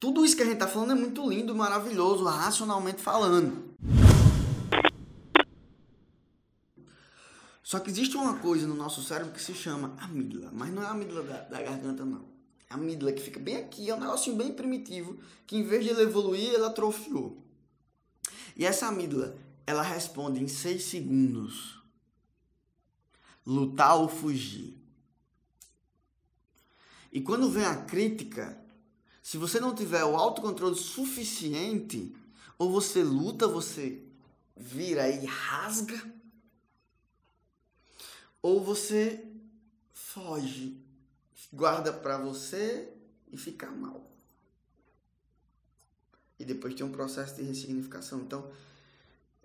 Tudo isso que a gente está falando é muito lindo, maravilhoso, racionalmente falando. Só que existe uma coisa no nosso cérebro que se chama amígdala, mas não é a amígdala da, da garganta, não. É a amígdala que fica bem aqui, é um negocinho bem primitivo, que em vez de ele evoluir, ele atrofiou. E essa amígdala, ela responde em 6 segundos. Lutar ou fugir. E quando vem a crítica, se você não tiver o autocontrole suficiente, ou você luta, você vira e rasga, ou você foge, guarda para você e fica mal. E depois tem um processo de ressignificação. Então,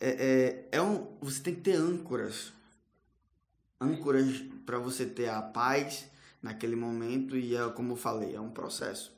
é, é, é um, você tem que ter âncoras. Âncoras para você ter a paz naquele momento e é como eu falei, é um processo.